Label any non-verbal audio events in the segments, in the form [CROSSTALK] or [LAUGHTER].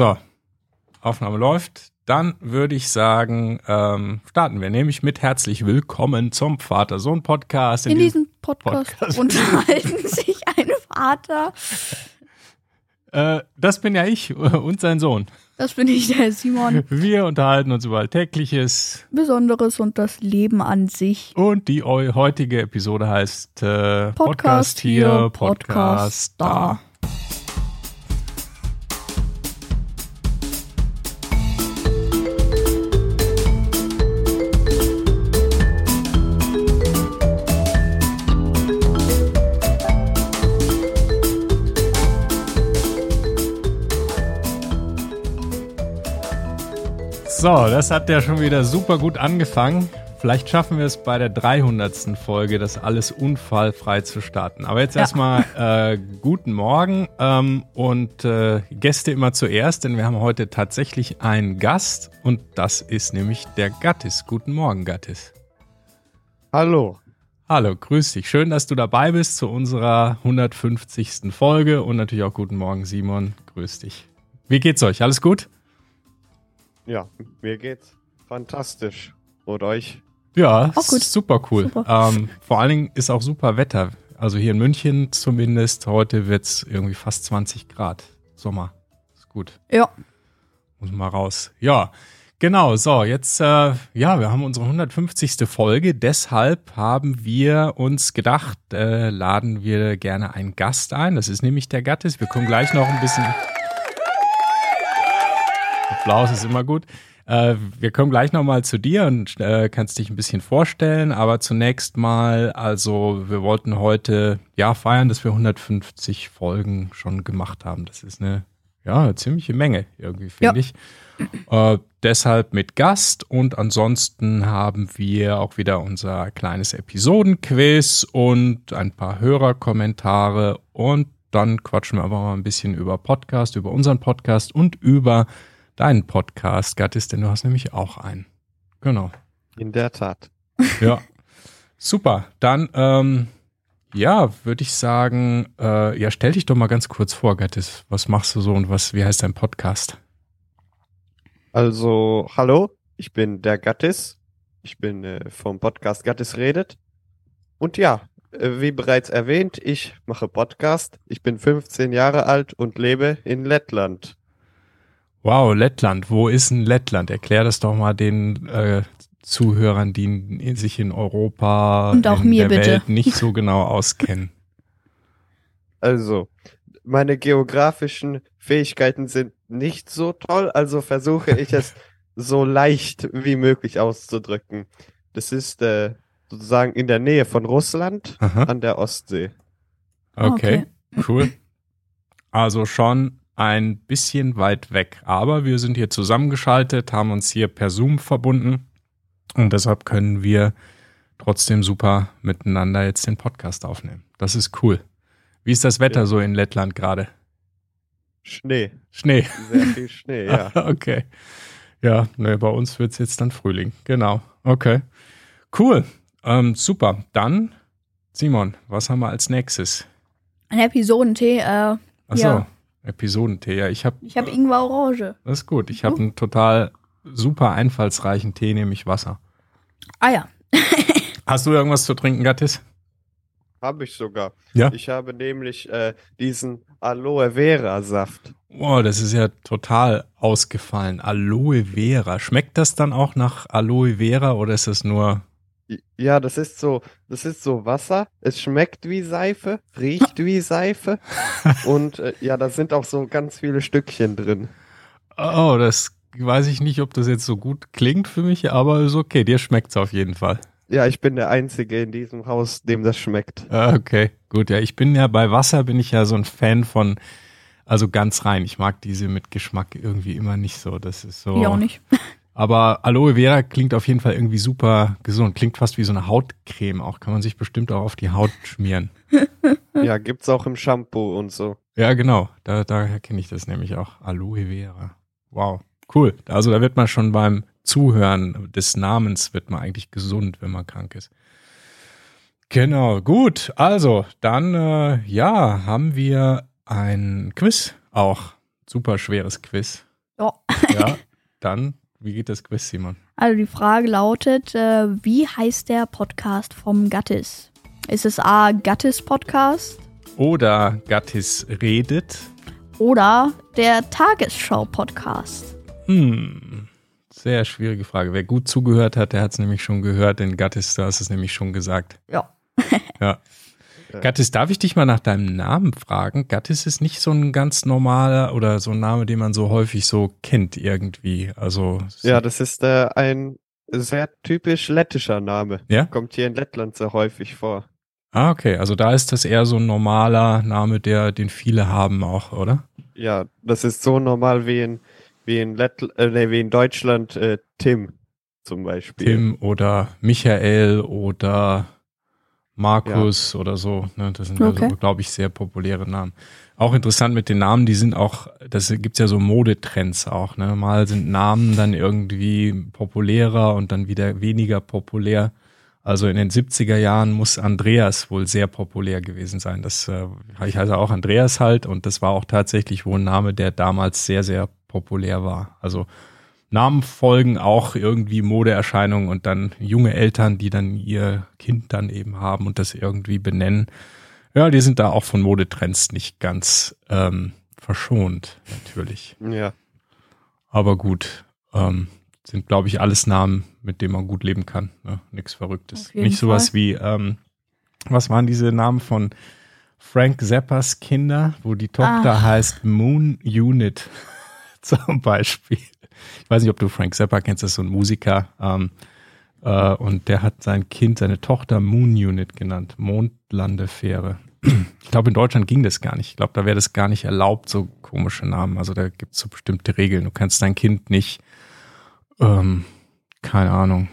So, Aufnahme läuft. Dann würde ich sagen, ähm, starten wir nämlich mit herzlich willkommen zum Vater-Sohn-Podcast. In, In diesem Podcast, Podcast. [LAUGHS] unterhalten sich ein Vater. Äh, das bin ja ich und sein Sohn. Das bin ich, der Simon. Wir unterhalten uns über Alltägliches. Besonderes und das Leben an sich. Und die heutige Episode heißt äh, Podcast, Podcast hier, Podcast, Podcast da. da. So, das hat ja schon wieder super gut angefangen. Vielleicht schaffen wir es bei der 300. Folge, das alles unfallfrei zu starten. Aber jetzt ja. erstmal äh, guten Morgen ähm, und äh, Gäste immer zuerst, denn wir haben heute tatsächlich einen Gast und das ist nämlich der Gattis. Guten Morgen, Gattis. Hallo. Hallo, grüß dich. Schön, dass du dabei bist zu unserer 150. Folge und natürlich auch guten Morgen, Simon. Grüß dich. Wie geht's euch? Alles gut? Ja, mir geht's fantastisch. Und euch? Ja, auch gut. super cool. Super. Ähm, vor allen Dingen ist auch super Wetter. Also hier in München zumindest, heute wird es irgendwie fast 20 Grad. Sommer. Ist gut. Ja. Muss mal raus. Ja, genau. So, jetzt, äh, ja, wir haben unsere 150. Folge. Deshalb haben wir uns gedacht, äh, laden wir gerne einen Gast ein. Das ist nämlich der Gattis. Wir kommen gleich noch ein bisschen Applaus ist immer gut. Äh, wir kommen gleich nochmal zu dir und äh, kannst dich ein bisschen vorstellen. Aber zunächst mal, also wir wollten heute ja feiern, dass wir 150 Folgen schon gemacht haben. Das ist eine ja eine ziemliche Menge irgendwie finde ja. ich. Äh, deshalb mit Gast und ansonsten haben wir auch wieder unser kleines Episodenquiz und ein paar Hörerkommentare und dann quatschen wir aber mal ein bisschen über Podcast, über unseren Podcast und über deinen Podcast, Gattis, denn du hast nämlich auch einen. Genau. In der Tat. Ja. Super. Dann, ähm, ja, würde ich sagen, äh, ja, stell dich doch mal ganz kurz vor, Gattis. Was machst du so und was, wie heißt dein Podcast? Also, hallo, ich bin der Gattis. Ich bin äh, vom Podcast Gattis redet. Und ja, äh, wie bereits erwähnt, ich mache Podcast. Ich bin 15 Jahre alt und lebe in Lettland. Wow, Lettland. Wo ist denn Lettland? Erklär das doch mal den äh, Zuhörern, die sich in Europa und auch in mir der bitte. Welt nicht so [LAUGHS] genau auskennen. Also, meine geografischen Fähigkeiten sind nicht so toll, also versuche ich es [LAUGHS] so leicht wie möglich auszudrücken. Das ist äh, sozusagen in der Nähe von Russland Aha. an der Ostsee. Okay, okay, cool. [LAUGHS] Also schon ein bisschen weit weg. Aber wir sind hier zusammengeschaltet, haben uns hier per Zoom verbunden und deshalb können wir trotzdem super miteinander jetzt den Podcast aufnehmen. Das ist cool. Wie ist das Wetter ja. so in Lettland gerade? Schnee. Schnee. Sehr viel Schnee, ja. [LAUGHS] okay. Ja, ne, bei uns wird es jetzt dann Frühling. Genau. Okay. Cool. Ähm, super. Dann, Simon, was haben wir als nächstes? Ein Episodentee. Äh, Achso. Ja. Episodentee. Ja, ich habe. Ich habe Ingwer Orange. Das ist gut. Ich habe einen total super einfallsreichen Tee, nämlich Wasser. Ah ja. [LAUGHS] Hast du irgendwas zu trinken, Gattis? Habe ich sogar. Ja. Ich habe nämlich äh, diesen Aloe Vera Saft. Oh, das ist ja total ausgefallen. Aloe Vera. Schmeckt das dann auch nach Aloe Vera oder ist es nur ja, das ist so, das ist so Wasser. Es schmeckt wie Seife, riecht wie Seife. [LAUGHS] und äh, ja, da sind auch so ganz viele Stückchen drin. Oh, das weiß ich nicht, ob das jetzt so gut klingt für mich, aber ist okay. Dir schmeckt's auf jeden Fall. Ja, ich bin der Einzige in diesem Haus, dem das schmeckt. Ah, okay, gut. Ja, ich bin ja bei Wasser bin ich ja so ein Fan von, also ganz rein. Ich mag diese mit Geschmack irgendwie immer nicht so. Das ist so. Ich auch nicht. Aber Aloe Vera klingt auf jeden Fall irgendwie super gesund. Klingt fast wie so eine Hautcreme auch. Kann man sich bestimmt auch auf die Haut schmieren. [LAUGHS] ja, gibt's auch im Shampoo und so. Ja, genau. Da, daher kenne ich das nämlich auch. Aloe Vera. Wow. Cool. Also da wird man schon beim Zuhören des Namens wird man eigentlich gesund, wenn man krank ist. Genau, gut. Also, dann äh, ja, haben wir ein Quiz auch. Super schweres Quiz. Ja. Ja, dann, wie geht das Quiz, Simon? Also die Frage lautet, äh, wie heißt der Podcast vom Gattis? Ist es A, Gattis Podcast Oder Gattis redet. oder der Tagesschau Podcast? Hm, sehr schwierige Frage. Wer gut zugehört hat, der hat es nämlich schon gehört, denn Gattis, du hast es nämlich schon gesagt. Ja. Ja. [LAUGHS] Gattis, darf ich dich mal nach deinem Namen fragen? Gattis ist nicht so ein ganz normaler oder so ein Name, den man so häufig so kennt irgendwie. Also Ja, das ist äh, ein sehr typisch lettischer Name. Ja? Kommt hier in Lettland sehr häufig vor. Ah, okay. Also da ist das eher so ein normaler Name, der, den viele haben auch, oder? Ja, das ist so normal wie in, wie in, Lett äh, nee, wie in Deutschland äh, Tim zum Beispiel. Tim oder Michael oder Markus oder so. Ne? Das sind Okay. also, glaube ich, sehr populäre Namen. Auch interessant mit den Namen, die sind auch, das gibt's ja so Modetrends auch. Ne? Mal sind Namen dann irgendwie populärer und dann wieder weniger populär. Also in den 70er Jahren muss Andreas wohl sehr populär gewesen sein. Das, äh, ich heiße auch Andreas halt und das war auch tatsächlich wohl ein Name, der damals sehr, sehr populär war. Also Namen folgen auch irgendwie Modeerscheinungen und dann junge Eltern, die dann ihr Kind dann eben haben und das irgendwie benennen. Ja, die sind da auch von Modetrends nicht ganz ähm, verschont, natürlich. Ja. Aber gut, ähm, sind, glaube ich, alles Namen, mit denen man gut leben kann. Ne? Nichts Verrücktes. Nicht sowas Fall. wie, ähm, was waren diese Namen von Frank Zappas Kinder, wo die Tochter Ach. heißt Moon Unit [LAUGHS] zum Beispiel. Ich weiß nicht, ob du Frank Zappa kennst, das ist so ein Musiker. Ähm, äh, und der hat sein Kind, seine Tochter Moon Unit genannt, Mondlandefähre. Ich glaube, in Deutschland ging das gar nicht. Ich glaube, da wäre das gar nicht erlaubt, so komische Namen. Also da gibt es so bestimmte Regeln. Du kannst dein Kind nicht, ähm, keine Ahnung,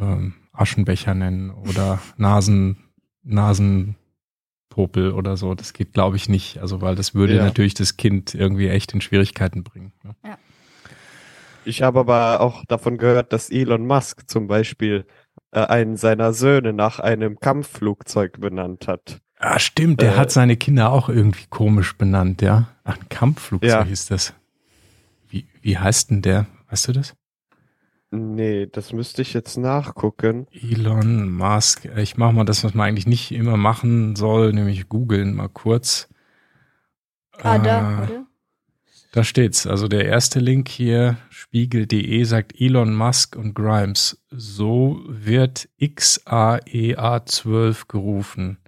ähm, Aschenbecher nennen oder Nasen, Nasenpopel oder so. Das geht, glaube ich, nicht. Also, weil das würde Ja. natürlich das Kind irgendwie echt in Schwierigkeiten bringen. Ne? Ich habe aber auch davon gehört, dass Elon Musk zum Beispiel äh, einen seiner Söhne nach einem Kampfflugzeug benannt hat. Ah, stimmt, der Äh, hat seine Kinder auch irgendwie komisch benannt, ja. Ach, ein Kampfflugzeug Ja. ist das. Wie, wie heißt denn der? Weißt du das? Nee, das müsste ich jetzt nachgucken. Elon Musk. Ich mache mal das, was man eigentlich nicht immer machen soll, nämlich googeln mal kurz. Ah, da, Äh, warte. Da steht's. Also der erste Link hier, spiegel.de, sagt Elon Musk und Grimes. So wird XAEA12 gerufen.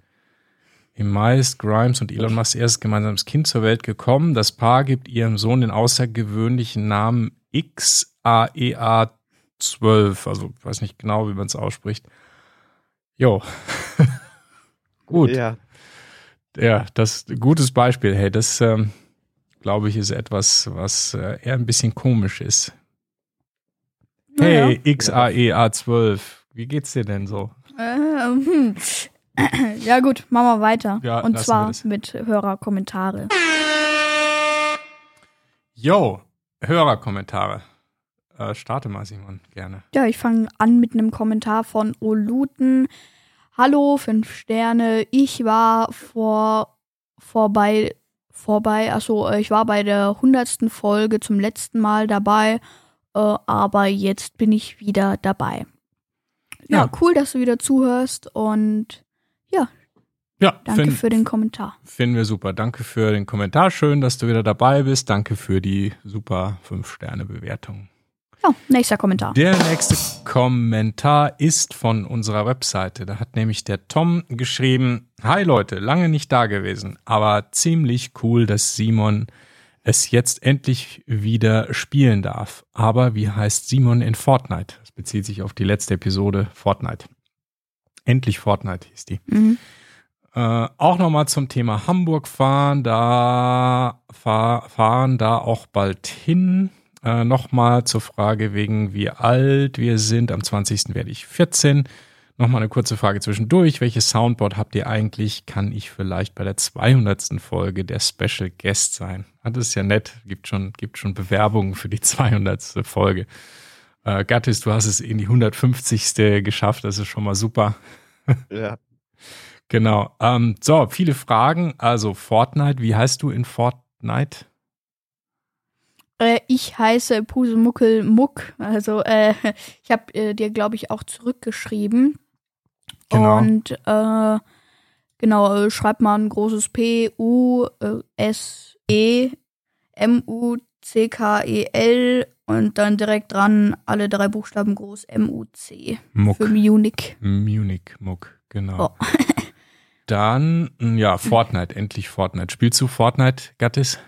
Im Mai ist Grimes und Elon Musk erstes gemeinsames Kind zur Welt gekommen. Das Paar gibt ihrem Sohn den außergewöhnlichen Namen XAEA12. Also ich weiß nicht genau, wie man es ausspricht. Jo. [LAUGHS] Gut. Ja, Ja, das gutes Beispiel. Hey, das ähm, glaube ich ist etwas, was äh, eher ein bisschen komisch ist. Hey, XAEA12, wie geht's dir denn so? Naja. Äh, hm. [CLEARS THROAT] Ja gut, machen wir weiter. Ja, Und zwar mit Hörerkommentare. Yo, Hörerkommentare. Äh, starte mal, Simon, gerne. Ja, ich fange an mit einem Kommentar von Oluten. Hallo, fünf Sterne. Ich war vor vorbei vorbei. Also ich war bei der hundertsten Folge zum letzten Mal dabei, äh, aber jetzt bin ich wieder dabei. Ja, Ja. cool, dass du wieder zuhörst und Ja, danke find- für den Kommentar. Finden wir super. Danke für den Kommentar. Schön, dass du wieder dabei bist. Danke für die super 5-Sterne-Bewertung. Ja, nächster Kommentar. Der nächste Kommentar ist von unserer Webseite. Da hat nämlich der Tom geschrieben, Hi Leute, lange nicht da gewesen, aber ziemlich cool, dass Simon es jetzt endlich wieder spielen darf. Aber wie heißt Simon in Fortnite? Das bezieht sich auf die letzte Episode Fortnite. Endlich Fortnite hieß die. Mhm. Äh, auch nochmal zum Thema Hamburg fahren, da fahr, fahren da auch bald hin. Äh, nochmal zur Frage wegen wie alt wir sind. Am 20. werde ich 14. Nochmal eine kurze Frage zwischendurch. Welches Soundboard habt ihr eigentlich? Kann ich vielleicht bei der 200. Folge der Special Guest sein? Ah, Das ist ja nett. Gibt schon, gibt schon Bewerbungen für die 200. Folge. Äh, Gattis, du hast es in die 150. geschafft. Das ist schon mal super. ja. Genau. Ähm, so, viele Fragen. Also Fortnite, wie heißt du in Fortnite? Äh, ich heiße Pusemuckel Muck. Also äh, [LAUGHS] ich habe äh, dir, glaube ich, auch zurückgeschrieben. Genau. Und äh, genau, äh, schreib mal ein großes P, U, S, E, M, U, C, K, E, L und dann direkt dran alle drei Buchstaben groß M, U, C. Muck. Für Munich. Munich Muck, genau. Oh. [LAUGHS] Dann, ja, Fortnite, endlich Fortnite. Spielst du Fortnite, Gattis?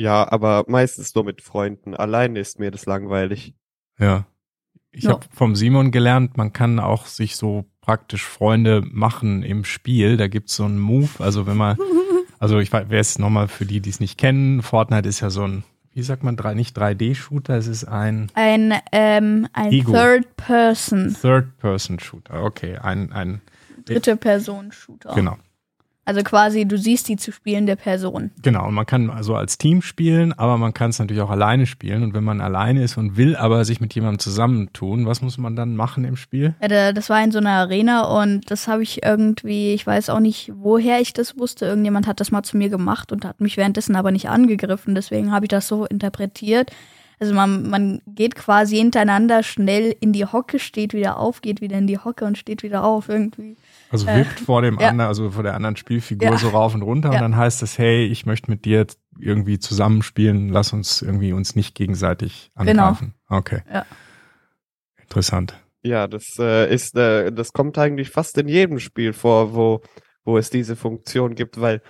Ja, aber meistens nur mit Freunden. Alleine ist mir das langweilig. Ja. Ich Ja. habe vom Simon gelernt, man kann auch sich so praktisch Freunde machen im Spiel. Da gibt's so einen Move. Also wenn man, [LAUGHS] also ich weiß, wer es nochmal für die, die es nicht kennen, Fortnite ist ja so ein, wie sagt man, drei, nicht 3D-Shooter, es ist ein Ein, ähm, ein Ego. Third Person, Third-Person-Shooter. Okay, ein, ein, dritte Person Shooter. genau. Also quasi, du siehst die zu spielende Person. Genau, und man kann also als Team spielen, aber man kann es natürlich auch alleine spielen. Und wenn man alleine ist und will aber sich mit jemandem zusammentun, was muss man dann machen im Spiel? Ja, da- das war in so einer Arena und das habe ich irgendwie, ich weiß auch nicht, woher ich das wusste. Irgendjemand hat das mal zu mir gemacht und hat mich währenddessen aber nicht angegriffen. Deswegen habe ich das so interpretiert. Also man, man geht quasi hintereinander schnell in die Hocke, steht wieder auf, geht wieder in die Hocke und steht wieder auf irgendwie. Also Äh, wippt vor dem ja. anderen, also vor der anderen Spielfigur Ja. so rauf und runter Ja. und dann heißt es, hey, ich möchte mit dir irgendwie zusammenspielen, lass uns irgendwie uns nicht gegenseitig Genau. angreifen. Okay. Ja. Interessant. Ja, das äh, ist, äh, das kommt eigentlich fast in jedem Spiel vor, wo, wo es diese Funktion gibt, weil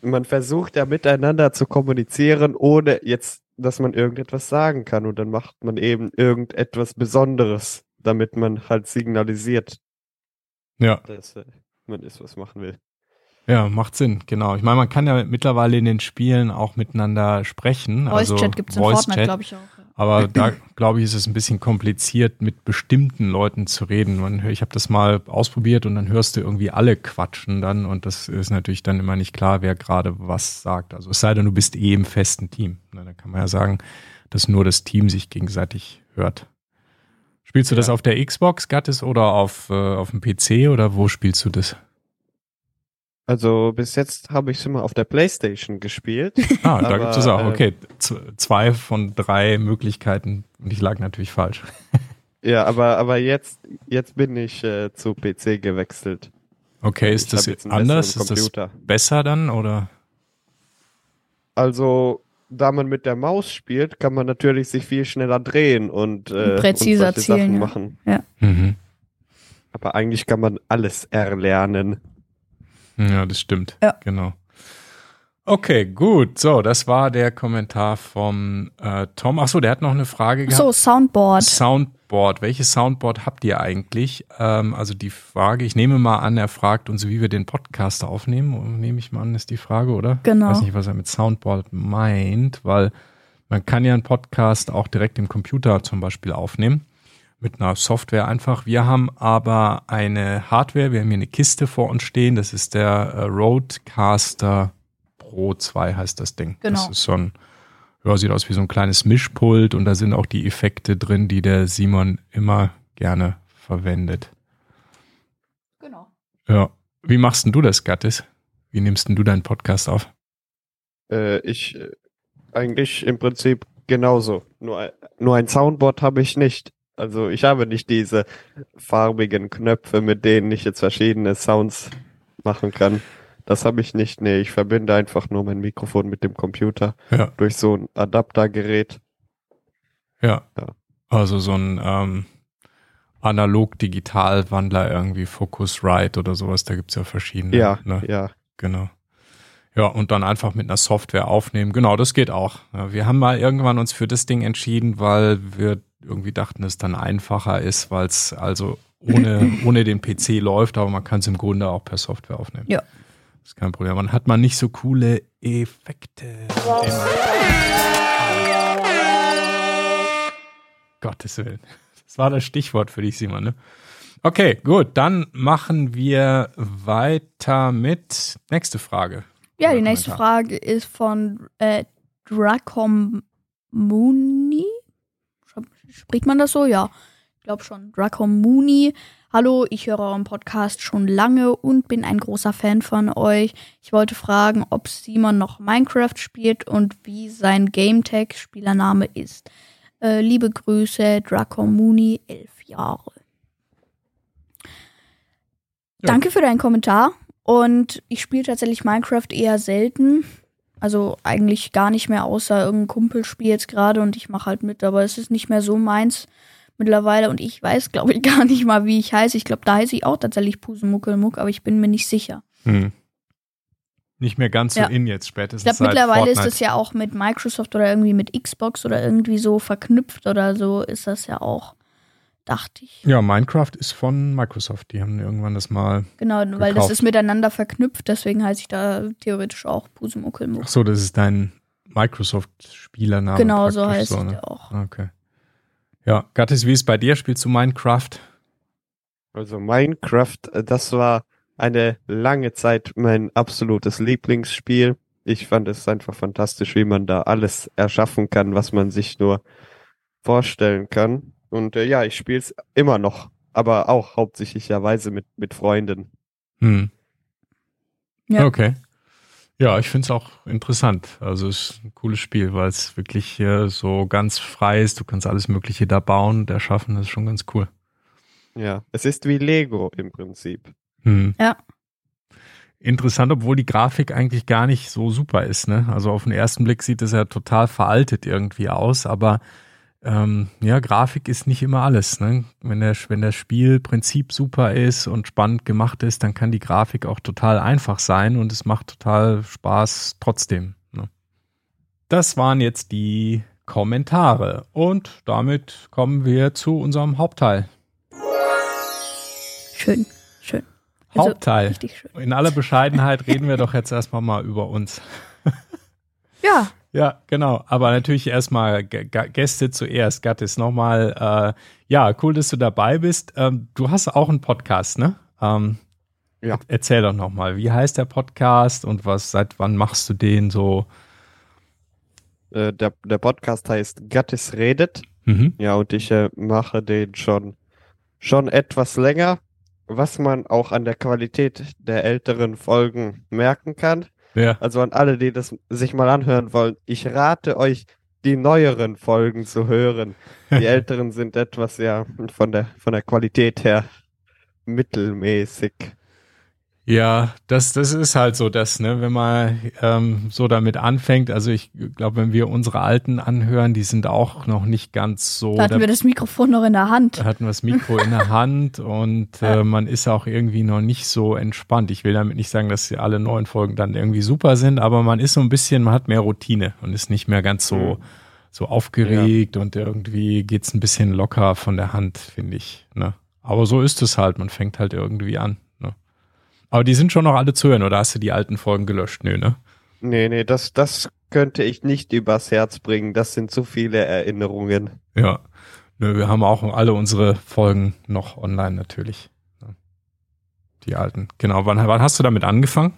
man versucht ja miteinander zu kommunizieren, ohne jetzt, dass man irgendetwas sagen kann. Und dann macht man eben irgendetwas Besonderes, damit man halt signalisiert, Ja, dass äh, man ist, was machen will. ja, macht Sinn, genau. Ich meine, man kann ja mittlerweile in den Spielen auch miteinander sprechen. Voice also Chat gibt's in Voice Fortnite, Chat. glaube ich auch. Aber da glaube ich, ist es ein bisschen kompliziert, mit bestimmten Leuten zu reden. Man, ich habe das mal ausprobiert und dann hörst du irgendwie alle quatschen dann und das ist natürlich dann immer nicht klar, wer gerade was sagt. Also es sei denn, du bist eh im festen Team. Na, dann kann man ja sagen, dass nur das Team sich gegenseitig hört. Spielst du das Ja. auf der Xbox, Gattis, oder auf, äh, auf dem PC oder wo spielst du das? Also bis jetzt habe ich es immer auf der Playstation gespielt. [LAUGHS] Ah, da gibt es auch. äh, Okay, zwei von drei Möglichkeiten und ich lag natürlich falsch. [LAUGHS] ja, aber, aber jetzt, jetzt bin ich äh, zu PC gewechselt. Okay, ist Ich das jetzt anders? Ist das besser dann oder? Also, da man mit der Maus spielt, kann man natürlich sich viel schneller drehen und, äh, Präziser und zielen, Sachen ja. machen. Mhm. Aber eigentlich kann man alles erlernen. Ja, das stimmt. Ja. Genau. Okay, gut. So, das war der Kommentar vom äh, Tom. Achso, der hat noch eine Frage gehabt. So, Soundboard. Soundboard. Welches Soundboard habt ihr eigentlich? Ähm, also die Frage, ich nehme mal an, er fragt uns, wie wir den Podcast aufnehmen. Nehme ich mal an, ist die Frage, oder? Genau. Ich weiß nicht, was er mit Soundboard meint, weil man kann ja einen Podcast auch direkt im Computer zum Beispiel aufnehmen. Mit einer Software einfach. Wir haben aber eine Hardware, wir haben hier eine Kiste vor uns stehen. Das ist der äh, Rodecaster Pro 2 heißt das Ding. Das Genau. ist so ein, ja, sieht aus wie so ein kleines Mischpult und da sind auch die Effekte drin, die der Simon immer gerne verwendet. Genau. Ja. Wie machst denn du das, Gattis? Wie nimmst denn du deinen Podcast auf? Äh, ich äh, eigentlich im Prinzip genauso. Nur, ein- nur ein Soundboard habe ich nicht. Also ich habe nicht diese farbigen Knöpfe, mit denen ich jetzt verschiedene Sounds machen kann. Das habe ich nicht. Nee, ich verbinde einfach nur mein Mikrofon mit dem Computer Ja. durch so ein Adaptergerät. Ja. Ja. Also so ein ähm, Analog-Digital-Wandler irgendwie, Focusrite oder sowas, da gibt's ja verschiedene. Ja, ne? ja. Genau. Ja, und dann einfach mit einer Software aufnehmen. Genau, das geht auch. Ja, wir haben mal irgendwann uns für das Ding entschieden, weil wir irgendwie dachten, es dann einfacher ist, weil es also ohne, [LAUGHS] ohne den PC läuft, aber man kann es im Grunde auch per Software aufnehmen. Ja. Ist kein Problem. Man hat man nicht so coole Effekte. Gottes Willen. Das war das Stichwort für dich, Simon. Ne? Okay, gut. Dann machen wir weiter mit nächste Frage. Ja, die nächste. Frage ist von äh, Dracomuni. Spricht man das so? Ja, ich glaube schon. Dracomuni. Hallo, ich höre euren Podcast schon lange und bin ein großer Fan von euch. Ich wollte fragen, ob Simon noch Minecraft spielt und wie sein Gametag-Spielername ist. Äh, liebe Grüße, Draco Mooney, elf Jahre. Ja. Danke für deinen Kommentar. Und ich spiele tatsächlich Minecraft eher selten. Also eigentlich gar nicht mehr, außer irgendein Kumpel spielt jetzt gerade und ich mache halt mit, aber es ist nicht mehr so meins mittlerweile und ich weiß, glaube ich, [LAUGHS] gar nicht mal, wie ich heiße. Ich glaube, da heiße ich auch tatsächlich Pusemuckelmuck, aber ich bin mir nicht sicher. Hm. Nicht mehr ganz so Ja. in jetzt spätestens. Ich glaube, mittlerweile ist Fortnite. das ja auch mit Microsoft oder irgendwie mit Xbox oder irgendwie so verknüpft oder so ist das ja auch, dachte ich. Ja, Minecraft ist von Microsoft. Die haben irgendwann das mal. Genau, weil das Gekauft. ist miteinander verknüpft, deswegen heiße ich da theoretisch auch Pusemuckelmuck. Ach so, das ist dein Microsoft-Spielername. Genau, so heißt ich ne? auch. Okay. Ja, Gattis, wie ist bei dir? Spielst du Minecraft? Also Minecraft, äh, das war eine lange Zeit mein absolutes Lieblingsspiel. Ich fand es einfach fantastisch, wie man da alles erschaffen kann, was man sich nur vorstellen kann. Und äh, ja, ich spiele es immer noch, aber auch hauptsächlicherweise mit, mit Freunden. Hm. Ja. Okay. Ja, ich finde es auch interessant. Also es ist ein cooles Spiel, weil es wirklich hier so ganz frei ist. Du kannst alles Mögliche da bauen und erschaffen. Das ist schon ganz cool. Ja, es ist wie Lego im Prinzip. Hm. Ja. Interessant, obwohl die Grafik eigentlich gar nicht so super ist. Ne? Also auf den ersten Blick sieht es ja total veraltet irgendwie aus, aber ähm, ja, Grafik ist nicht immer alles. Ne? Wenn, der, wenn das Spielprinzip super ist und spannend gemacht ist, dann kann die Grafik auch total einfach sein und es macht total Spaß trotzdem. Ne? Das waren jetzt die Kommentare und damit kommen wir zu unserem Hauptteil. Schön, schön. Also, Hauptteil. Schön. In aller Bescheidenheit reden wir doch jetzt erstmal mal über uns. Ja, Ja, genau. Aber natürlich erstmal Gäste zuerst. Gattis, nochmal. Äh, ja, cool, dass du dabei bist. Ähm, du hast auch einen Podcast, ne? Ähm, Ja. er- Erzähl doch nochmal, wie heißt der Podcast und was, seit wann machst du den so? Äh, der, der Podcast heißt Gattis redet. Mhm. Ja, und ich äh, mache den schon, schon etwas länger, was man auch an der Qualität der älteren Folgen merken kann. Ja. Also an alle, die das sich mal anhören wollen, ich rate euch, die neueren Folgen zu hören. Die [LAUGHS] älteren sind etwas, ja, von der, von der Qualität her mittelmäßig. Ja, das, das ist halt so das, ne, wenn man ähm, so damit anfängt. Also ich glaube, wenn wir unsere alten anhören, die sind auch noch nicht ganz so. da hatten wir das Mikrofon noch in der Hand. Da hatten wir das Mikro in der Hand und [LAUGHS] äh, man ist auch irgendwie noch nicht so entspannt. Ich will damit nicht sagen, dass alle neuen Folgen dann irgendwie super sind, aber man ist so ein bisschen, man hat mehr Routine und ist nicht mehr ganz so, Mhm. so aufgeregt und irgendwie geht's ein bisschen locker von der Hand, finde ich. Ne? Aber so ist es halt, man fängt halt irgendwie an. Aber die sind schon noch alle zu hören, oder hast du die alten Folgen gelöscht? Nö, ne? Nee, nee, das, das könnte ich nicht übers Herz bringen. Das sind zu viele Erinnerungen. Ja. Nö, wir haben auch alle unsere Folgen noch online natürlich. Die alten. Genau. Wann, wann hast du damit angefangen?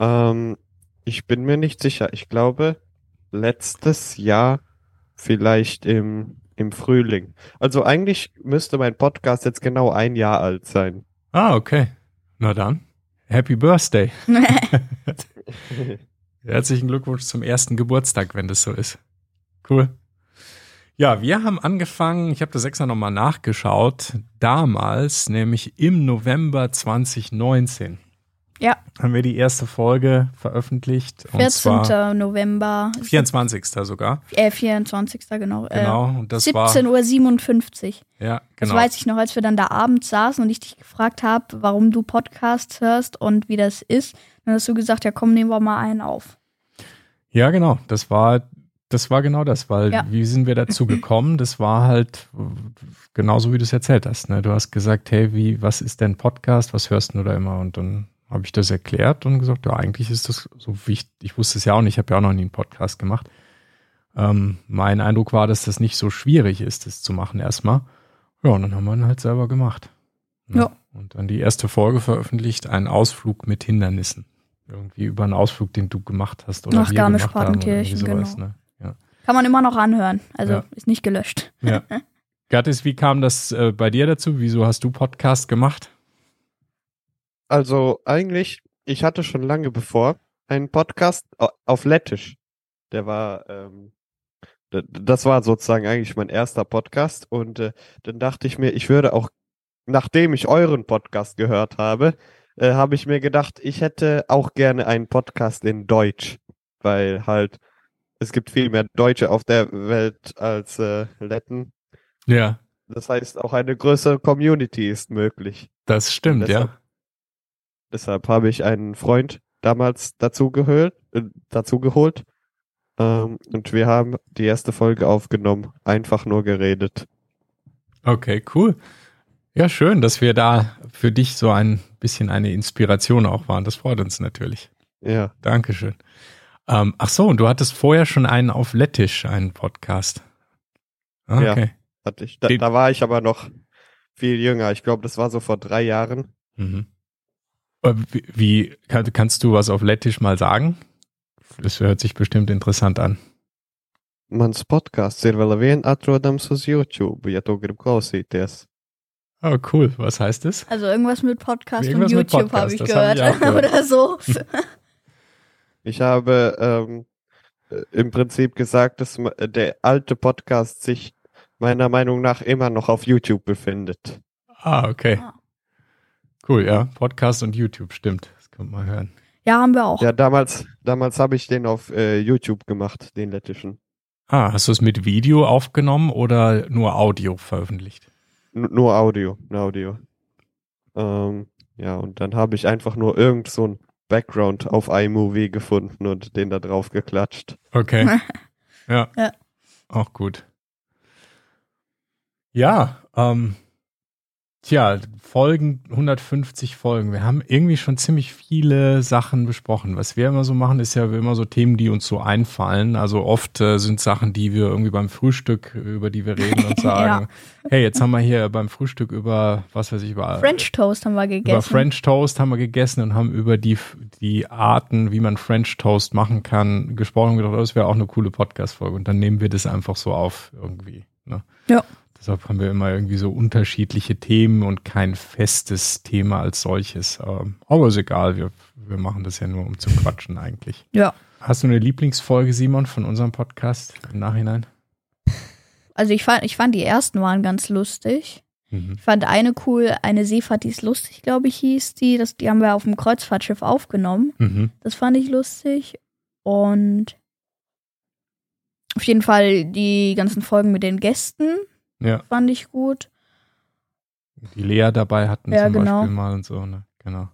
Ähm, ich bin mir nicht sicher. Ich glaube, letztes Jahr vielleicht im, im Frühling. Also eigentlich müsste mein Podcast jetzt genau ein Jahr alt sein. Ah, okay. Na dann. Happy Birthday. [LAUGHS] [LAUGHS] Herzlichen Glückwunsch zum ersten Geburtstag, wenn das so ist. Cool. Ja, wir haben angefangen, ich habe das extra nochmal nachgeschaut, damals, nämlich im November 2019. Ja. Haben wir die erste Folge veröffentlicht. Und 14. zwar November. 24. sogar. Äh, 24. genau. Genau. Und das war. 17.57 Uhr. Ja, Das genau. weiß ich noch, als wir dann da abends saßen und ich dich gefragt habe, warum du Podcasts hörst und wie das ist. Dann hast du gesagt, ja komm, nehmen wir mal einen auf. Ja, genau. Das war, das war genau das, weil Ja. wie sind wir dazu gekommen? Das war halt äh, genauso, wie du es erzählt hast. Ne? Du hast gesagt, hey, wie, was ist denn Podcast? Was hörst du da immer? Und dann habe ich das erklärt und gesagt, ja, eigentlich ist das so wichtig. Ich wusste es ja auch nicht, ich habe ja auch noch nie einen Podcast gemacht. Ähm, mein Eindruck war, dass das nicht so schwierig ist, das zu machen erstmal. Ja, und dann haben wir ihn halt selber gemacht. Ne? Ja. Und dann die erste Folge veröffentlicht, einen Ausflug mit Hindernissen. Irgendwie über einen Ausflug, den du gemacht hast oder Nach Garmisch-Partenkirchen, genau. Ne? Ja. Kann man immer noch anhören. Also Ja. ist nicht gelöscht. Ja. [LAUGHS] Gattis, wie kam das äh, bei dir dazu? Wieso hast du Podcast gemacht? Also eigentlich, ich hatte schon lange bevor einen Podcast au- auf Lettisch. Der war, ähm, das war sozusagen eigentlich mein erster Podcast und äh, dann dachte ich mir, ich würde auch, nachdem ich euren Podcast gehört habe, äh, habe ich mir gedacht, ich hätte auch gerne einen Podcast in Deutsch, weil halt es gibt viel mehr Deutsche auf der Welt als äh, Letten. Ja, Das heißt, auch eine größere Community ist möglich. das stimmt, ja. Deshalb habe ich einen Freund damals dazu gehört, äh, dazu geholt. Ähm, und wir haben die erste Folge aufgenommen, einfach nur geredet. Okay, cool. Ja, schön, dass wir da für dich so ein bisschen eine Inspiration auch waren. Das freut uns natürlich. Ja, Dankeschön. Ähm, ach so, und du hattest vorher schon einen auf Lettisch, einen Podcast. Ah, Ja. Okay. hatte ich. Da, da war ich aber noch viel jünger. Ich glaube, das war so vor drei Jahren. Mhm. Äh, Wie, wie kann, kannst du was auf Lettisch mal sagen? Das hört sich bestimmt interessant an. Mans podkāsts ir vēl vien atrodams uz YouTube, ja tu gribi klausīties. Oh, cool. Was heißt das? Also irgendwas mit Podcast Irgendwas und YouTube habe ich das hab gehört. ich gehört. [LAUGHS] Oder so. [LAUGHS] Ich habe ähm, äh, im Prinzip gesagt, dass der alte Podcast sich meiner Meinung nach immer noch auf YouTube befindet. Ah, okay. Ah. Cool, ja. Podcast und YouTube, stimmt. Das kann man hören. Ja, haben wir auch. Ja, damals, damals habe ich den auf äh, YouTube gemacht, den lettischen. Ah, hast du es mit Video aufgenommen oder nur Audio veröffentlicht? N nur Audio, nur Audio. Ähm, ja, und dann habe ich einfach nur irgend so ein Background auf iMovie gefunden und den da drauf geklatscht. Okay. [LAUGHS] ja. Ja. Auch gut. Ja, ähm, tja, Folgen, 150 Folgen. Wir haben irgendwie schon ziemlich viele Sachen besprochen. Was wir immer so machen, ist ja immer so Themen, die uns so einfallen. Also oft äh, sind Sachen, die wir irgendwie beim Frühstück, über die wir reden und [LAUGHS] sagen, hey, jetzt haben wir hier beim Frühstück über, was weiß ich, über French Toast haben wir gegessen. über French Toast haben wir gegessen und haben über die, die Arten, wie man French Toast machen kann, gesprochen und gedacht, das wäre auch eine coole Podcast-Folge. Und dann nehmen wir das einfach so auf irgendwie. Ne? Ja. Deshalb haben wir immer irgendwie so unterschiedliche Themen und kein festes Thema als solches. Ähm, Aber ist egal, wir, wir machen das ja nur, um zu quatschen eigentlich. Ja. Hast du eine Lieblingsfolge, Simon, von unserem Podcast im Nachhinein? Also ich fand, ich fand die ersten waren ganz lustig. Mhm. Ich fand eine cool, eine Seefahrt, die ist lustig, glaube ich, hieß die. Das, die haben wir auf dem Kreuzfahrtschiff aufgenommen. Mhm. Das fand ich lustig. Und auf jeden Fall die ganzen Folgen mit den Gästen Ja, fand ich gut. die Lea dabei hatten Ja, zum genau. Beispiel mal und so, ne? Genau.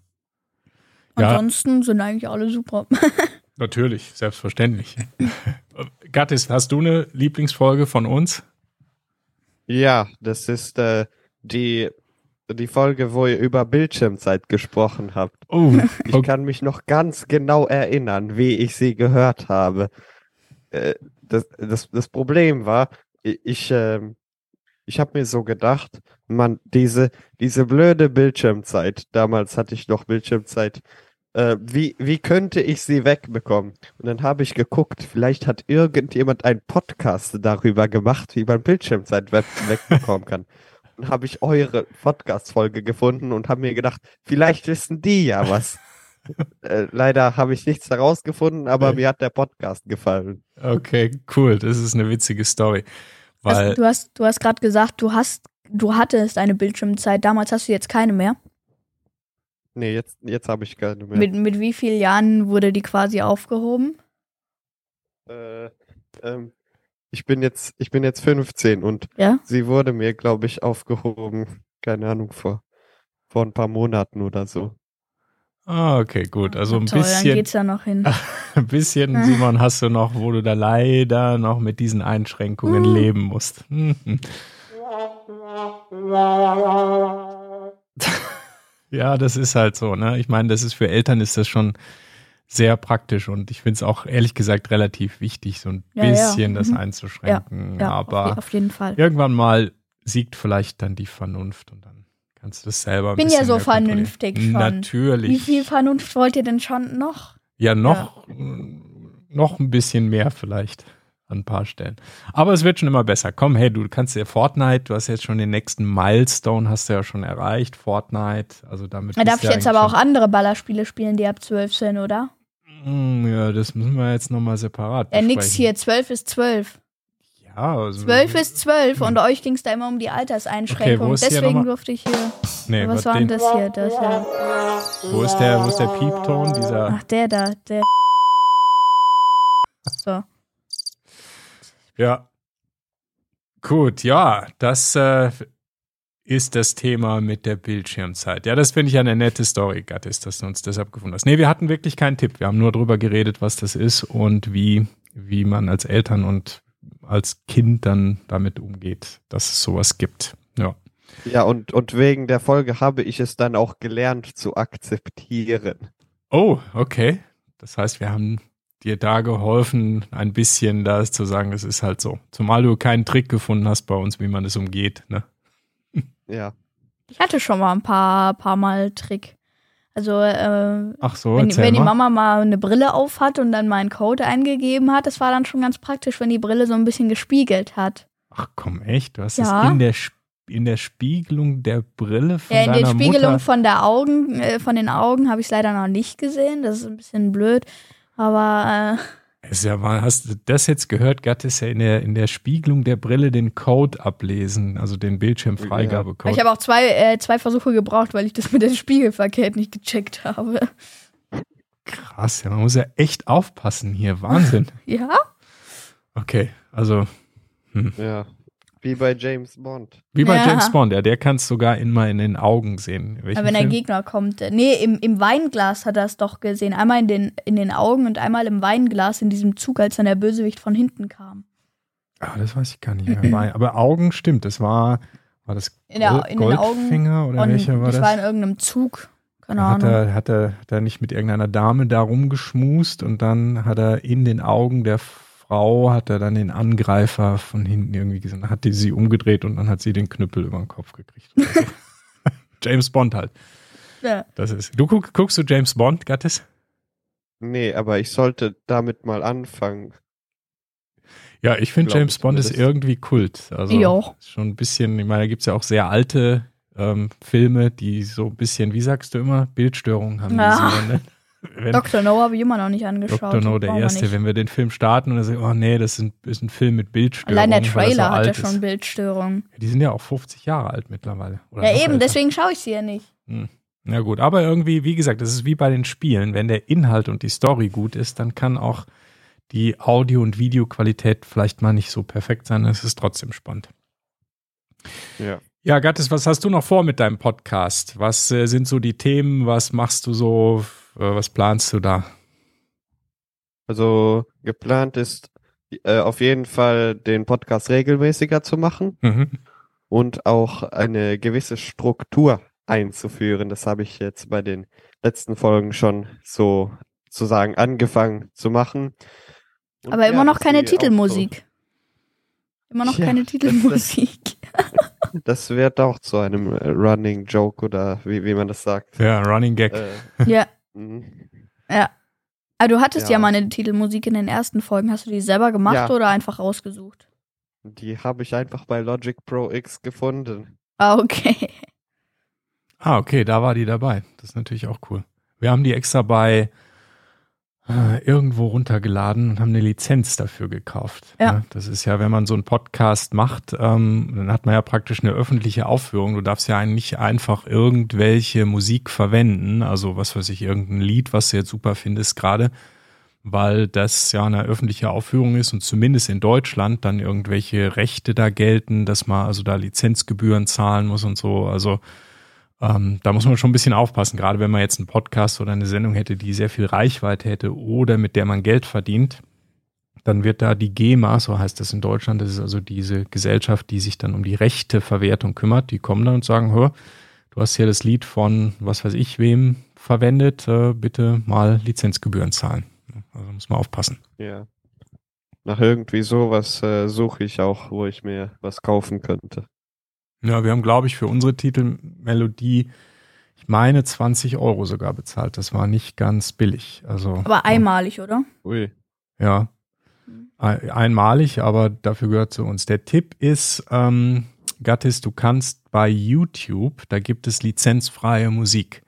Ja. Ansonsten sind eigentlich alle super. [LAUGHS] Natürlich, selbstverständlich. Gattis, hast du eine Lieblingsfolge von uns? Ja, das ist äh, die, die Folge, wo ihr über Bildschirmzeit gesprochen habt. Oh, Ich okay. kann mich noch ganz genau erinnern, wie ich sie gehört habe. Äh, das, das, das Problem war, ich, ähm, ich habe mir so gedacht, man, diese, diese blöde Bildschirmzeit, damals hatte ich noch Bildschirmzeit, äh, wie, wie könnte ich sie wegbekommen? Und dann habe ich geguckt, vielleicht hat irgendjemand einen Podcast darüber gemacht, wie man Bildschirmzeit we wegbekommen kann. [LAUGHS] Dann habe ich eure Podcast-Folge gefunden und habe mir gedacht, vielleicht wissen die ja was. [LAUGHS] äh, leider habe ich nichts herausgefunden, aber mir hat der Podcast gefallen. okay, cool. Das ist eine witzige Story. Weil, Also, du hast, du hast gerade gesagt, du hast, du hattest eine Bildschirmzeit. Damals hast du jetzt keine mehr. Nee, jetzt, jetzt habe ich keine mehr. Mit, mit wie vielen Jahren wurde die quasi aufgehoben? Äh, ähm, ich bin jetzt, ich bin jetzt 15 und Ja? sie wurde mir, glaube ich, aufgehoben, keine Ahnung, vor, vor ein paar Monaten oder so. Ah, okay, gut. Also ein Toll, dann bisschen, geht's ja noch hin. [LAUGHS] ein bisschen, Simon, hast du noch, wo du da leider noch mit diesen Einschränkungen Uh. leben musst. [LAUGHS] Ja, das ist halt so, ne? Ich meine, das ist für Eltern ist das schon sehr praktisch und ich finde es auch ehrlich gesagt relativ wichtig, so ein Ja, ja. bisschen das Mhm. einzuschränken. Ja, Aber auf jeden Fall. irgendwann mal siegt vielleicht dann die Vernunft und dann kannst du das selber ein Bin ja bisschen so mehr kontrollieren. vernünftig schon. Natürlich. Wie viel Vernunft wollt ihr denn schon noch? Ja, noch, noch ein bisschen mehr vielleicht. an ein paar Stellen. Aber es wird schon immer besser. Komm, hey, du kannst ja Fortnite, du hast jetzt schon den nächsten Milestone, hast du ja schon erreicht, Fortnite. Also damit. Da darf ich jetzt aber auch andere Ballerspiele spielen, die ab 12 sind, oder? Hm, Ja, das müssen wir jetzt nochmal separat Ja, nix hier. 12 ist 12. Ja, also, 12 ist 12 und euch ging es da immer um die Alterseinschränkung. Okay, Deswegen durfte ich hier. Nee, was war denn den, das hier? Das ja. wo ist der, wo ist der Piepton? Dieser. Ach, der da. Der. So. Ja. Gut, ja, das äh, ist das Thema mit der Bildschirmzeit. Ja, das finde ich eine nette Story, Gattis, dass du uns deshalb gefunden hast. Nee, wir hatten wirklich keinen Tipp. Wir haben nur drüber geredet, was das ist und wie, wie man als Eltern und als Kind dann damit umgeht, dass es sowas gibt. Ja. Ja, und, und wegen der Folge habe ich es dann auch gelernt zu akzeptieren. Oh, okay. Das heißt, wir haben dir da geholfen, ein bisschen das zu sagen, es ist halt so. Zumal du keinen Trick gefunden hast bei uns, wie man es umgeht, ne? Ja. Ich hatte schon mal ein paar, paar Mal Trick. Also, äh, Ach so, wenn, wenn die mal. Mama mal eine Brille auf hat und dann meinen Code eingegeben hat, das war dann schon ganz praktisch, wenn die Brille so ein bisschen gespiegelt hat. Ach komm, echt? Du hast Ja. es in der, Sp- in der Spiegelung der Brille von Ja, in der Spiegelung Mutter. von der Augen, äh, von den Augen habe ich es leider noch nicht gesehen. Das ist ein bisschen blöd. Aber Ist ja mal, hast du das jetzt gehört? Gatt ist ja in der, in der Spiegelung der Brille den Code ablesen, also den Bildschirmfreigabecode. ich habe auch zwei, äh, zwei Versuche gebraucht, weil ich das mit dem Spiegelverkehrt nicht gecheckt habe. Krass, ja, man muss ja echt aufpassen hier. Wahnsinn. [LAUGHS] Ja? Okay, also Ja. Wie bei James Bond. wie bei Ja. James Bond, ja, der kann es sogar immer in den Augen sehen. Aber wenn der Film? Gegner kommt. Nee, im, im Weinglas hat er es doch gesehen. Einmal in den, in den Augen und einmal im Weinglas in diesem Zug, als dann der Bösewicht von hinten kam. Ah, das weiß ich gar nicht [LAUGHS] mehr. Aber Augen stimmt, das war, war das In der- in den Augen Goldfinger oder welcher war das das? war in irgendeinem Zug. Keine hat Ahnung. er, hat, er, hat er nicht mit irgendeiner Dame da rumgeschmust und dann hat er in den Augen der Frau, hat er dann den Angreifer von hinten irgendwie gesehen, hat die sie umgedreht und dann hat sie den Knüppel über den Kopf gekriegt. so. [LAUGHS] James Bond halt. Ja. Das ist. Du guck, guckst du James Bond, Gattis? Nee, aber ich sollte damit mal anfangen. Ja, ich finde James ich Bond ist irgendwie Kult. Also Ja. ist schon ein bisschen, ich meine, da gibt es ja auch sehr alte ähm, Filme, die so ein bisschen, wie sagst du immer, Bildstörungen haben. die Ah. so, ne? Wenn, Dr. No habe ich immer noch nicht angeschaut. Dr. No, der erste, wenn wir den Film starten und er sagt, oh nee, das ist ein, ist ein Film mit Bildstörungen. Allein der er Trailer so hat ja schon ist. Bildstörungen. Die sind ja auch 50 Jahre alt mittlerweile. Oder Ja, eben, älter. deswegen schaue ich sie ja nicht. Na gut, aber irgendwie, wie gesagt, das ist wie bei den Spielen. Wenn der Inhalt und die Story gut ist, dann kann auch die Audio- und Videoqualität vielleicht mal nicht so perfekt sein. Es ist trotzdem spannend. Ja. Ja, Gattis, was hast du noch vor mit deinem Podcast? Was äh, sind so die Themen? Was machst du so? Was planst du da? Also geplant ist äh, auf jeden Fall den Podcast regelmäßiger zu machen Mhm. und auch eine gewisse Struktur einzuführen. Das habe ich jetzt bei den letzten Folgen schon so sozusagen angefangen zu machen. Und Aber ja, immer noch keine auch so- Titelmusik. Immer noch Ja, keine das- Titelmusik. [LAUGHS] Das wird auch zu einem äh, Running Joke oder wie, wie man das sagt. Ja, Running Gag. Äh, ja, mhm. ja. Aber du hattest ja. Ja. mal eine Titelmusik in den ersten Folgen. Hast du die selber gemacht Ja. oder einfach rausgesucht? Die habe ich einfach bei Logic Pro X gefunden. Ah, okay. [LAUGHS] Ah, okay, da war die dabei. Das ist natürlich auch cool. Wir haben die extra bei irgendwo runtergeladen und haben eine Lizenz dafür gekauft. Ja. Das ist ja, wenn man so einen Podcast macht, ähm, dann hat man ja praktisch eine öffentliche Aufführung. Du darfst ja nicht einfach irgendwelche Musik verwenden, also was weiß ich, irgendein Lied, was du jetzt super findest gerade, weil das ja eine öffentliche Aufführung ist und zumindest in Deutschland dann irgendwelche Rechte da gelten, dass man also da Lizenzgebühren zahlen muss und so. Also ähm, da muss man schon ein bisschen aufpassen, gerade wenn man jetzt einen Podcast oder eine Sendung hätte, die sehr viel Reichweite hätte oder mit der man Geld verdient, dann wird da die GEMA, so heißt das in Deutschland, das ist also diese Gesellschaft, die sich dann um die Rechteverwertung kümmert, die kommen dann und sagen, hör, du hast hier das Lied von was weiß ich wem verwendet, äh, bitte mal Lizenzgebühren zahlen. Also muss man aufpassen. Ja. Nach irgendwie sowas äh, suche ich auch, wo ich mir was kaufen könnte. Ja, wir haben, glaube ich, für unsere Titelmelodie, ich meine, 20 Euro sogar bezahlt. Das war nicht ganz billig. Also, Aber einmalig, oder? Ui. ja. einmalig, aber dafür gehört zu uns. Der Tipp ist, ähm, Gattis, du kannst bei YouTube, da gibt es lizenzfreie Musik.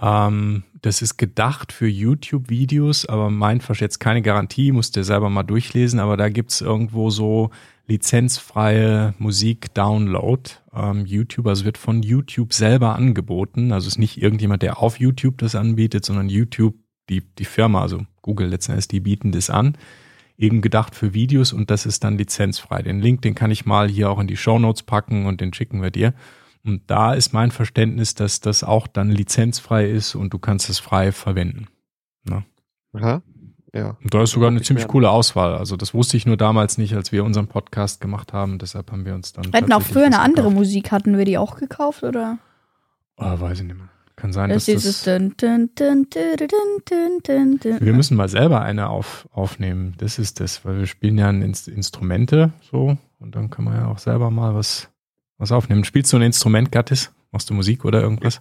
Ähm, das ist gedacht für YouTube-Videos, aber mein jetzt keine Garantie, musst du selber mal durchlesen, aber da gibt es irgendwo so lizenzfreie Musik-Download. Ähm, YouTube, also wird von YouTube selber angeboten. Also ist nicht irgendjemand, der auf YouTube das anbietet, sondern YouTube, die, die Firma, also Google letztendlich, die bieten das an. Eben gedacht für Videos und das ist dann lizenzfrei. Den Link, den kann ich mal hier auch in die Show Notes packen und den schicken wir dir. Und da ist mein Verständnis, dass das auch dann lizenzfrei ist und du kannst es frei verwenden. Ne? Aha. Ja. Und da ist sogar eine ziemlich coole Auswahl. Also das wusste ich nur damals nicht, als wir unseren Podcast gemacht haben. Deshalb haben wir uns dann. Wir hatten auch früher eine andere gekauft. Musik. Hatten wir die auch gekauft oder? Oh, weiß ich nicht mehr. Kann sein, das dass das. Dun, dun, dun, wir müssen mal selber eine auf, aufnehmen. Das ist das, weil wir spielen ja Instrumente so und dann kann man ja auch selber mal was was aufnehmen. Spielst du ein Instrument, Gattis? Machst du Musik oder irgendwas?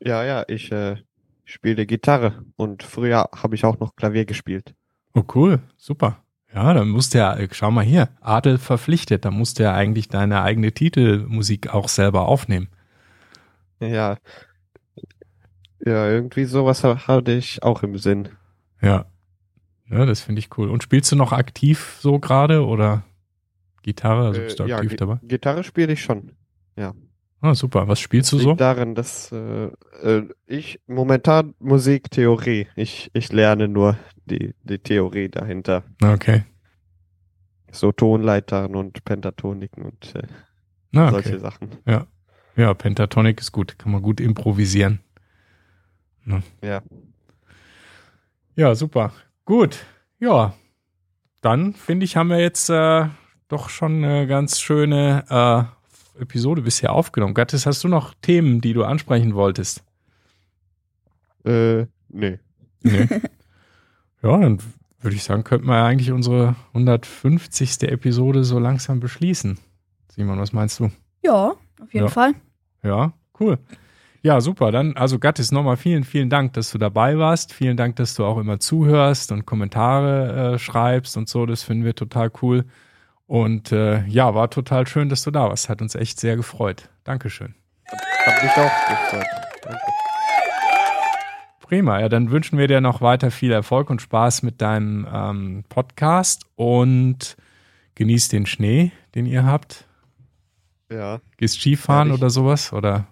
Ja, ja, ich äh, spiele Gitarre und früher habe ich auch noch Klavier gespielt. Oh, cool, super. Ja, dann musst du ja, äh, schau mal hier, Adel verpflichtet, da musst du ja eigentlich deine eigene Titelmusik auch selber aufnehmen. Ja, ja, irgendwie sowas hatte ich auch im Sinn. Ja, ja das finde ich cool. Und spielst du noch aktiv so gerade oder? Gitarre, also bist du äh, aktiv ja, dabei? Gitarre spiele ich schon, ja. Ah, super. Was spielst du so? darin, dass äh, äh, ich momentan Musiktheorie. Ich, ich lerne nur die, die Theorie dahinter. Okay. So Tonleitern und Pentatoniken und äh, ah, okay. solche Sachen. Ja. Ja, Pentatonik ist gut. Kann man gut improvisieren. Ne? Ja. Ja, super. Gut. Ja. Dann finde ich, haben wir jetzt äh, doch schon eine ganz schöne äh, Episode bisher aufgenommen. Gattis, hast du noch Themen, die du ansprechen wolltest? Äh, nee. Nee. [LAUGHS] ja, dann würde ich sagen, könnten wir eigentlich unsere 150. Episode so langsam beschließen. Simon, was meinst du? Ja, auf jeden ja. Fall. Ja, cool. Ja, super. Dann, also Gattis, nochmal vielen, vielen Dank, dass du dabei warst. Vielen Dank, dass du auch immer zuhörst und Kommentare äh, schreibst und so. Das finden wir total cool. Und äh, ja, war total schön, dass du da warst. Hat uns echt sehr gefreut. Dankeschön. Hat mich auch gefreut. Danke. Prima, ja, dann wünschen wir dir noch weiter viel Erfolg und Spaß mit deinem ähm, Podcast und genießt den Schnee, den ihr habt. Ja. Gehst Skifahren ja, oder sowas? Oder?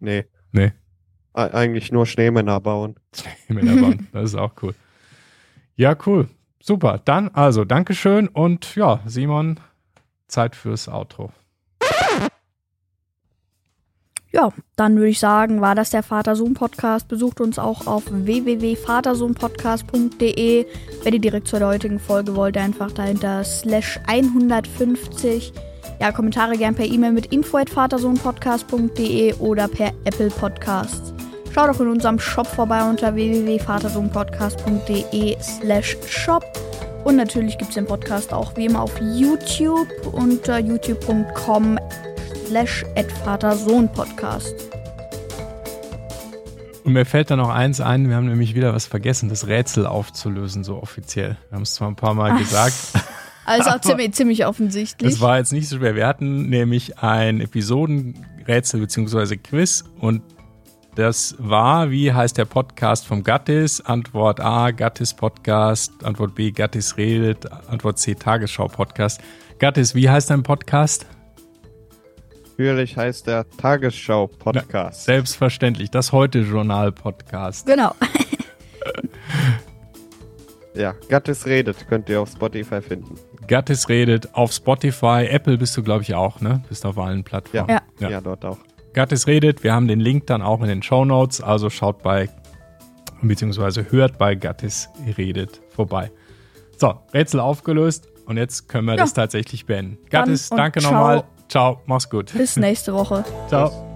Nee. Nee. Eigentlich nur Schneemänner bauen. [LAUGHS] Schneemänner bauen, das ist auch cool. Ja, cool. Super, dann also Dankeschön und ja, Simon, Zeit fürs Outro. Ja, dann würde ich sagen, war das der Vater-Sohn-Podcast. Besucht uns auch auf www.vatersohnpodcast.de. Wenn ihr direkt zur heutigen Folge wollt, einfach dahinter slash 150. Ja, Kommentare gern per E-Mail mit info.vatersohnpodcast.de oder per Apple Podcasts. Schaut auch in unserem Shop vorbei unter www.vatersohnpodcast.de slash shop. Und natürlich gibt es den Podcast auch wie immer auf YouTube unter youtube.com slash Vatersohnpodcast. Und mir fällt da noch eins ein, wir haben nämlich wieder was vergessen, das Rätsel aufzulösen, so offiziell. Wir haben es zwar ein paar Mal Ach. gesagt. [LAUGHS] Also auch ziemlich, ziemlich offensichtlich. Es war jetzt nicht so schwer. Wir hatten nämlich ein Episodenrätsel bzw. Quiz und das war, wie heißt der Podcast vom Gattis? Antwort A, Gattis Podcast. Antwort B, Gattis redet. Antwort C, Tagesschau Podcast. Gattis, wie heißt dein Podcast? Natürlich heißt der Tagesschau Podcast. Ja, selbstverständlich, das Heute-Journal Podcast. Genau. [LAUGHS] ja, Gattis redet könnt ihr auf Spotify finden. Gattis redet auf Spotify. Apple bist du, glaube ich, auch, ne? Bist auf allen Plattformen. Ja, ja. ja dort auch. Gattis redet. Wir haben den Link dann auch in den Show Notes, also schaut bei, beziehungsweise hört bei Gattis redet vorbei. So, Rätsel aufgelöst und jetzt können wir ja. das tatsächlich beenden. Gattis, danke nochmal. Ciao, mach's gut. Bis nächste Woche. [LAUGHS] Ciao.